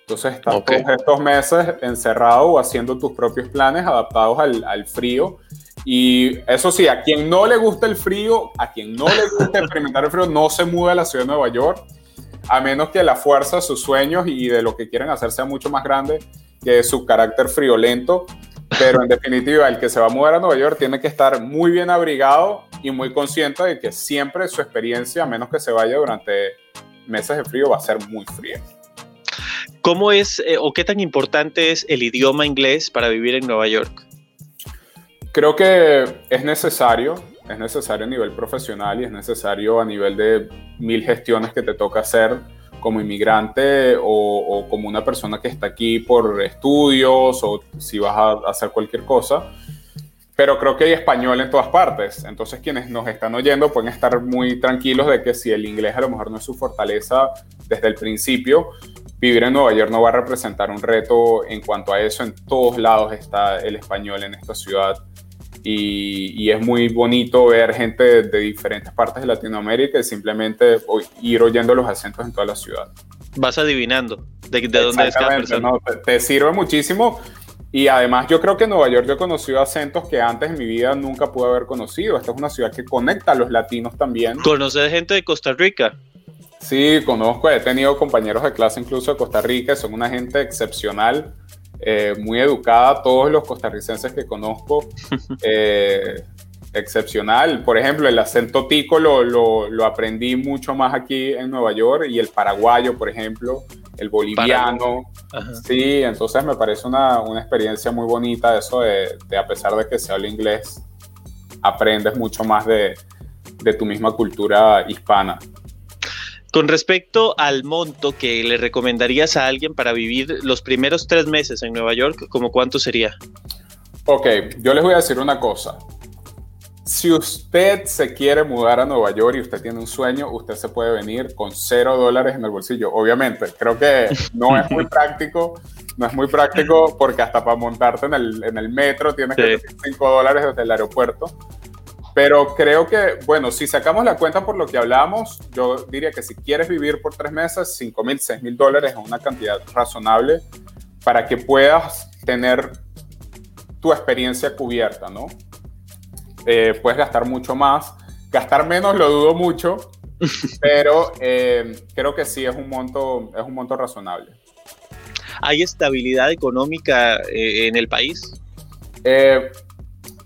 Entonces estás todos estos meses encerrado o haciendo tus propios planes adaptados al, al, frío. Y eso sí, a quien no le gusta el frío, a quien no le gusta experimentar el frío, no se mueve a la ciudad de Nueva York, a menos que la fuerza de sus sueños y de lo que quieren hacer sea mucho más grande que su carácter friolento. Pero en definitiva, el que se va a mudar a Nueva York tiene que estar muy bien abrigado y muy consciente de que siempre su experiencia, a menos que se vaya durante meses de frío va a ser muy frío. ¿Cómo es eh, o qué tan importante es el idioma inglés para vivir en Nueva York? Creo que es necesario, es necesario a nivel profesional y es necesario a nivel de mil gestiones que te toca hacer como inmigrante o, o como una persona que está aquí por estudios o si vas a hacer cualquier cosa pero creo que hay español en todas partes. Entonces quienes nos están oyendo pueden estar muy tranquilos de que si el inglés a lo mejor no es su fortaleza desde el principio, vivir en Nueva York no va a representar un reto en cuanto a eso. En todos lados está el español en esta ciudad. Y, es muy bonito ver gente de, diferentes partes de Latinoamérica y simplemente ir oyendo los acentos en toda la ciudad. Vas adivinando de, dónde es cada persona. te sirve muchísimo y además yo creo que en Nueva York yo he conocido acentos que antes en mi vida nunca pude haber conocido. Esta es una ciudad que conecta a los latinos también. ¿Conoces gente de Costa Rica? Sí, conozco, he tenido compañeros de clase incluso de Costa Rica, son una gente excepcional, eh, muy educada, todos los costarricenses que conozco, eh, excepcional. Por ejemplo, el acento tico lo, lo, lo, aprendí mucho más aquí en Nueva York y el paraguayo, por ejemplo, el boliviano. Sí, entonces me parece una, una, experiencia muy bonita eso de, de, a pesar de que se habla inglés, aprendes mucho más de, de tu misma cultura hispana. Con respecto al monto que le recomendarías a alguien para vivir los primeros tres meses en Nueva York, ¿cómo cuánto sería? Ok, yo les voy a decir una cosa. Si usted se quiere mudar a Nueva York y usted tiene un sueño, usted se puede venir con cero dólares en el bolsillo. Obviamente, creo que no es muy práctico, no es muy práctico porque hasta para montarte en el, en el metro tienes que tener cinco dólares desde el aeropuerto. Pero creo que, bueno, si sacamos la cuenta por lo que hablamos, yo diría que si quieres vivir por tres meses, cinco mil, seis mil dólares es una cantidad razonable para que puedas tener tu experiencia cubierta, ¿no? Eh, puedes gastar mucho más. Gastar menos lo dudo mucho, pero eh, creo que sí es un monto, es un monto razonable. ¿Hay estabilidad económica eh, en el país?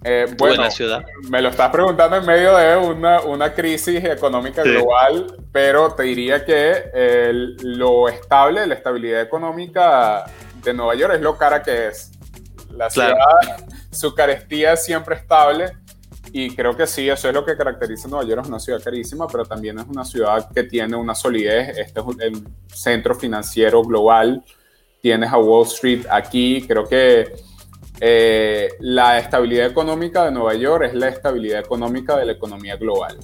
Eh, bueno, ciudad. me lo estás preguntando en medio de una, una crisis económica global, pero te diría que lo estable, la estabilidad económica de Nueva York es lo cara que es. La ciudad, su carestía es siempre estable y creo que sí, eso es lo que caracteriza a Nueva York, es una ciudad carísima, pero también es una ciudad que tiene una solidez, este es el centro financiero global, tienes a Wall Street aquí, creo que eh, la estabilidad económica de Nueva York es la estabilidad económica de la economía global.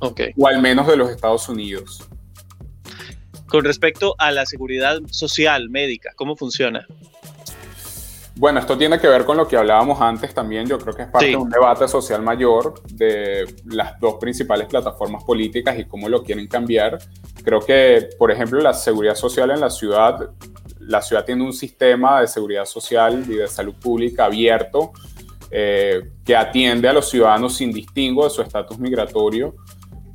Okay. O al menos de los Estados Unidos. Con respecto a la seguridad social, médica, ¿cómo funciona? Bueno, esto tiene que ver con lo que hablábamos antes también. Yo creo que es parte de un debate social mayor de las dos principales plataformas políticas y cómo lo quieren cambiar. Creo que, por ejemplo, la seguridad social en la ciudad la ciudad tiene un sistema de seguridad social y de salud pública abierto eh, que atiende a los ciudadanos sin distingo de su estatus migratorio.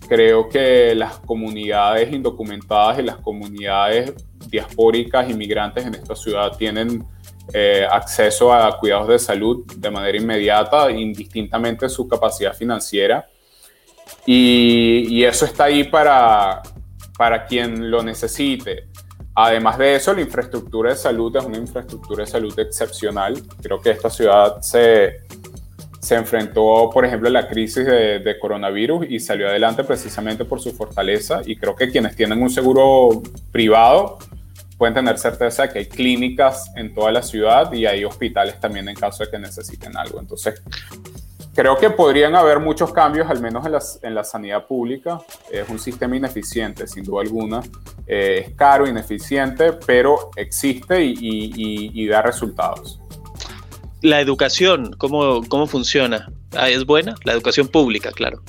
Creo que las comunidades indocumentadas y las comunidades diaspóricas inmigrantes en esta ciudad tienen eh, acceso a cuidados de salud de manera inmediata, indistintamente de su capacidad financiera. Y, y, eso está ahí para, para quien lo necesite. Además de eso, la infraestructura de salud es una infraestructura de salud excepcional. Creo que esta ciudad se, se enfrentó, por ejemplo, a la crisis de, coronavirus y salió adelante precisamente por su fortaleza. Y creo que quienes tienen un seguro privado pueden tener certeza de que hay clínicas en toda la ciudad y hay hospitales también en caso de que necesiten algo. Entonces, Creo que podrían haber muchos cambios, al menos en, la sanidad pública. Es un sistema ineficiente, sin duda alguna. Eh, es caro, ineficiente, pero existe y, da resultados. La educación, ¿cómo, cómo funciona? Ah, ¿Es buena? La educación pública, claro.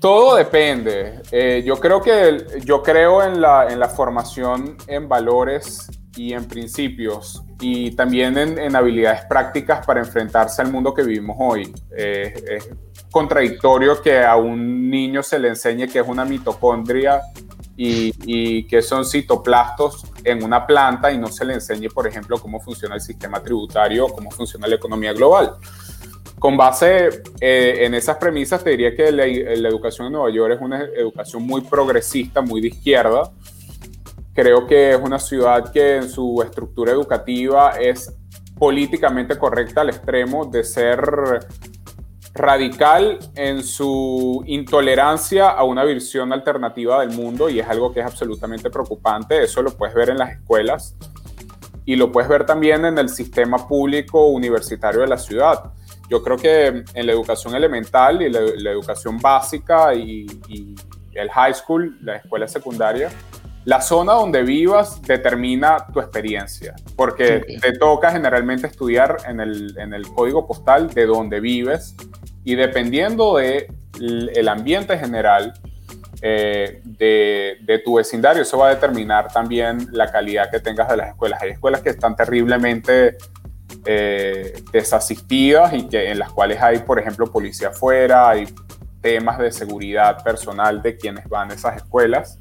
Todo depende. Eh, yo creo que yo creo en la, en la formación en valores y en principios y también en, habilidades prácticas para enfrentarse al mundo que vivimos hoy. Eh, es contradictorio que a un niño se le enseñe que es una mitocondria y, y, que son citoplastos en una planta y no se le enseñe, por ejemplo, cómo funciona el sistema tributario cómo funciona la economía global. Con base eh, en esas premisas, te diría que la, la educación en Nueva York es una educación muy progresista, muy de izquierda, Creo que es una ciudad que en su estructura educativa es políticamente correcta al extremo de ser radical en su intolerancia a una visión alternativa del mundo y es algo que es absolutamente preocupante. Eso lo puedes ver en las escuelas y lo puedes ver también en el sistema público universitario de la ciudad. Yo creo que en la educación elemental y la, educación básica y, y el high school, la escuela secundaria, la zona donde vivas determina tu experiencia, porque te toca generalmente estudiar en el, código postal de donde vives y dependiendo del el ambiente general eh, de, tu vecindario, eso va a determinar también la calidad que tengas de las escuelas. Hay escuelas que están terriblemente eh, desasistidas y que, en las cuales hay, por ejemplo, policía afuera, hay temas de seguridad personal de quienes van a esas escuelas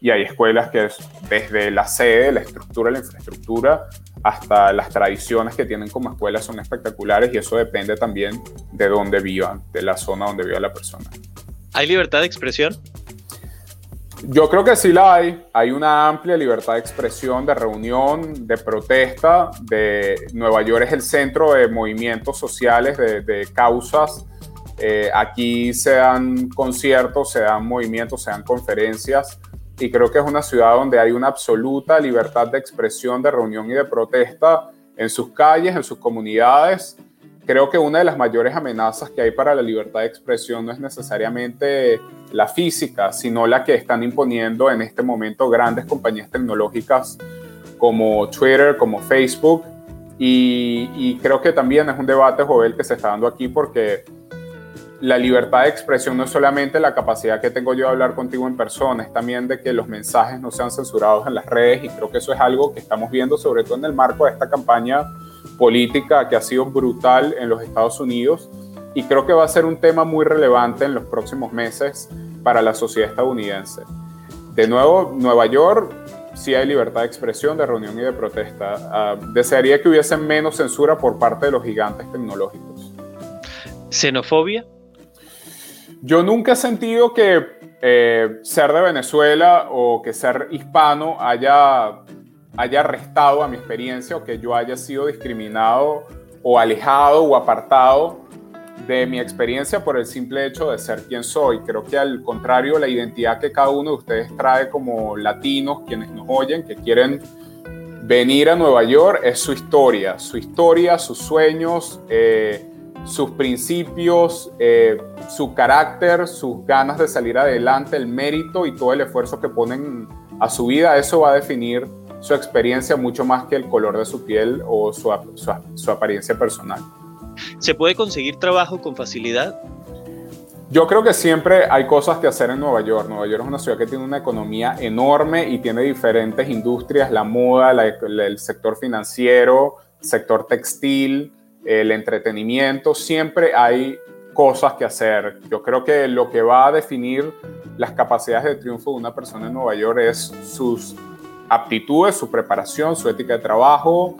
y hay escuelas que es desde la sede, la estructura, la infraestructura, hasta las tradiciones que tienen como escuelas son espectaculares y eso depende también de dónde vivan, de la zona donde viva la persona. ¿Hay libertad de expresión? Yo creo que sí la hay. Hay una amplia libertad de expresión, de reunión, de protesta. De Nueva York es el centro de movimientos sociales, de, causas. Eh, aquí se dan conciertos, se dan movimientos, se dan conferencias y creo que es una ciudad donde hay una absoluta libertad de expresión, de reunión y de protesta en sus calles, en sus comunidades. Creo que una de las mayores amenazas que hay para la libertad de expresión no es necesariamente la física, sino la que están imponiendo en este momento grandes compañías tecnológicas como Twitter, como Facebook. Y, creo que también es un debate, Joel, que se está dando aquí porque la libertad de expresión no es solamente la capacidad que tengo yo de hablar contigo en persona, es también de que los mensajes no sean censurados en las redes y creo que eso es algo que estamos viendo sobre todo en el marco de esta campaña política que ha sido brutal en los Estados Unidos y creo que va a ser un tema muy relevante en los próximos meses para la sociedad estadounidense. De nuevo, Nueva York sí hay libertad de expresión, de reunión y de protesta. Ah, desearía que hubiese menos censura por parte de los gigantes tecnológicos. ¿Xenofobia? Yo nunca he sentido que eh, ser de Venezuela o que ser hispano haya, haya restado a mi experiencia o que yo haya sido discriminado o alejado o apartado de mi experiencia por el simple hecho de ser quien soy. Creo que al contrario, la identidad que cada uno de ustedes trae como latinos, quienes nos oyen, que quieren venir a Nueva York, es su historia, su historia, sus sueños, eh, sus principios, eh, su carácter, sus ganas de salir adelante, el mérito y todo el esfuerzo que ponen a su vida, eso va a definir su experiencia mucho más que el color de su piel o su, su apariencia personal. ¿Se puede conseguir trabajo con facilidad? Yo creo que siempre hay cosas que hacer en Nueva York. Nueva York es una ciudad que tiene una economía enorme y tiene diferentes industrias, la moda, el sector financiero, sector textil, el entretenimiento. Siempre hay cosas que hacer. Yo creo que lo que va a definir las capacidades de triunfo de una persona en Nueva York es sus aptitudes, su preparación, su ética de trabajo,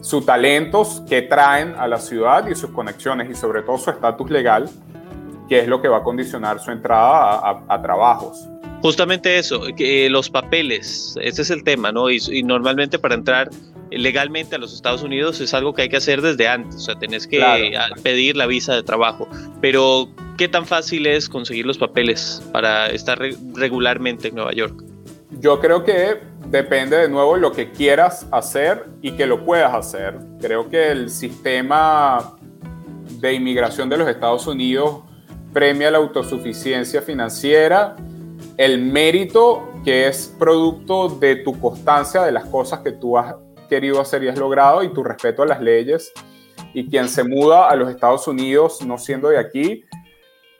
sus talentos que traen a la ciudad y sus conexiones y sobre todo su estatus legal, que es lo que va a condicionar su entrada a, trabajos. Justamente eso, que los papeles, ese es el tema, ¿no? Y, normalmente para entrar legalmente a los Estados Unidos es algo que hay que hacer desde antes, o sea, tenés que pedir la visa de trabajo, pero ¿qué tan fácil es conseguir los papeles para estar regularmente en Nueva York? Yo creo que depende de nuevo lo que quieras hacer y que lo puedas hacer. Creo que el sistema de inmigración de los Estados Unidos premia la autosuficiencia financiera, el mérito que es producto de tu constancia de las cosas que tú has querido hacer y has logrado y tu respeto a las leyes. Y quien se muda a los Estados Unidos no siendo de aquí,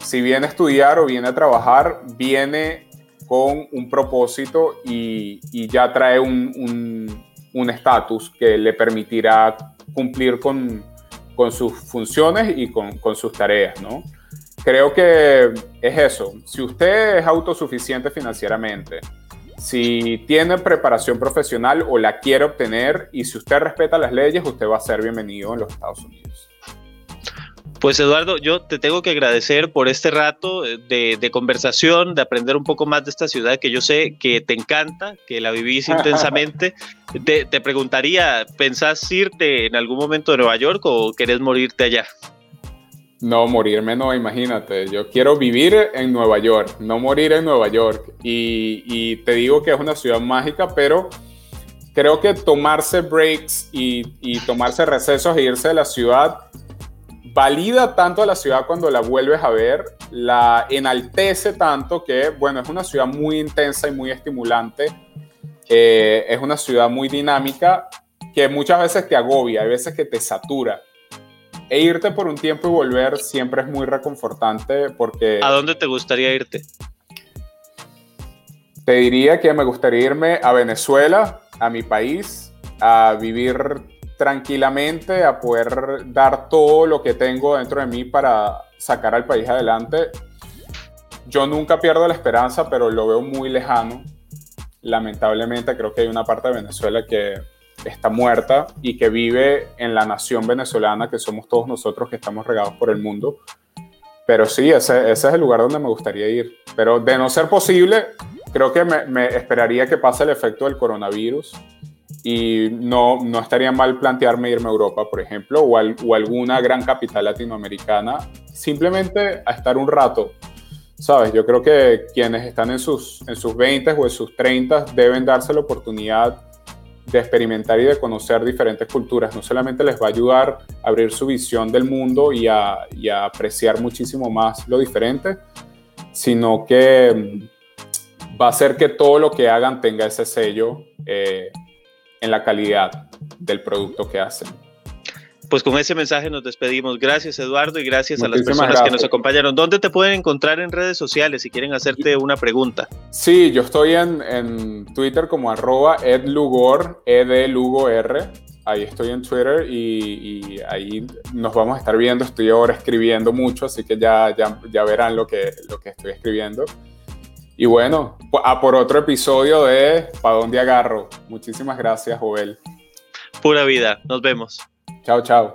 si viene a estudiar o viene a trabajar, viene con un propósito y, ya trae un estatus que le permitirá cumplir con, sus funciones y con, sus tareas, ¿no? Creo que es eso. Si usted es autosuficiente financieramente, si tiene preparación profesional o la quiere obtener y si usted respeta las leyes, usted va a ser bienvenido en los Estados Unidos. Pues Eduardo, yo te tengo que agradecer por este rato de, conversación, de aprender un poco más de esta ciudad que yo sé que te encanta, que la vivís intensamente. Te, te, preguntaría, ¿pensás irte en algún momento de Nueva York o querés morirte allá? No, morirme no, imagínate. Yo quiero vivir en Nueva York, no morir en Nueva York. Y, te digo que es una ciudad mágica, pero creo que tomarse breaks y, y tomarse recesos e irse de la ciudad valida tanto a la ciudad cuando la vuelves a ver, la enaltece tanto que, bueno, es una ciudad muy intensa y muy estimulante, eh, es una ciudad muy dinámica que muchas veces te agobia, hay veces que te satura. E irte por un tiempo y volver siempre es muy reconfortante porque... ¿A dónde te gustaría irte? Te diría que me gustaría irme a Venezuela, a mi país, a vivir tranquilamente a poder dar todo lo que tengo dentro de mí para sacar al país adelante. Yo nunca pierdo la esperanza, pero lo veo muy lejano. Lamentablemente creo que hay una parte de Venezuela que está muerta y que vive en la nación venezolana, que somos todos nosotros que estamos regados por el mundo. Pero sí, ese, ese es el lugar donde me gustaría ir. Pero de no ser posible, creo que me, esperaría que pase el efecto del coronavirus y no, no estaría mal plantearme irme a Europa, por ejemplo, o, o, alguna gran capital latinoamericana, simplemente a estar un rato, ¿sabes? Yo creo que quienes están en sus, en sus 20 o en sus 30 deben darse la oportunidad de experimentar y de conocer diferentes culturas. No solamente les va a ayudar a abrir su visión del mundo y a, y a apreciar muchísimo más lo diferente, sino que mm, va a hacer que todo lo que hagan tenga ese sello. Eh, en la calidad del producto que hacen. Pues con ese mensaje nos despedimos. Gracias Eduardo y gracias a las personas que nos acompañaron. ¿Dónde te pueden encontrar en redes sociales si quieren hacerte una pregunta? Sí, yo estoy en, Twitter como arroba edlugor, edlugor. Ahí estoy en Twitter y, ahí nos vamos a estar viendo. Estoy ahora escribiendo mucho, así que ya, ya, ya verán lo que, lo que estoy escribiendo. Y bueno, a por otro episodio de ¿Pa dónde agarro? Muchísimas gracias, Joel. Pura vida. Nos vemos. Tchau, tchau.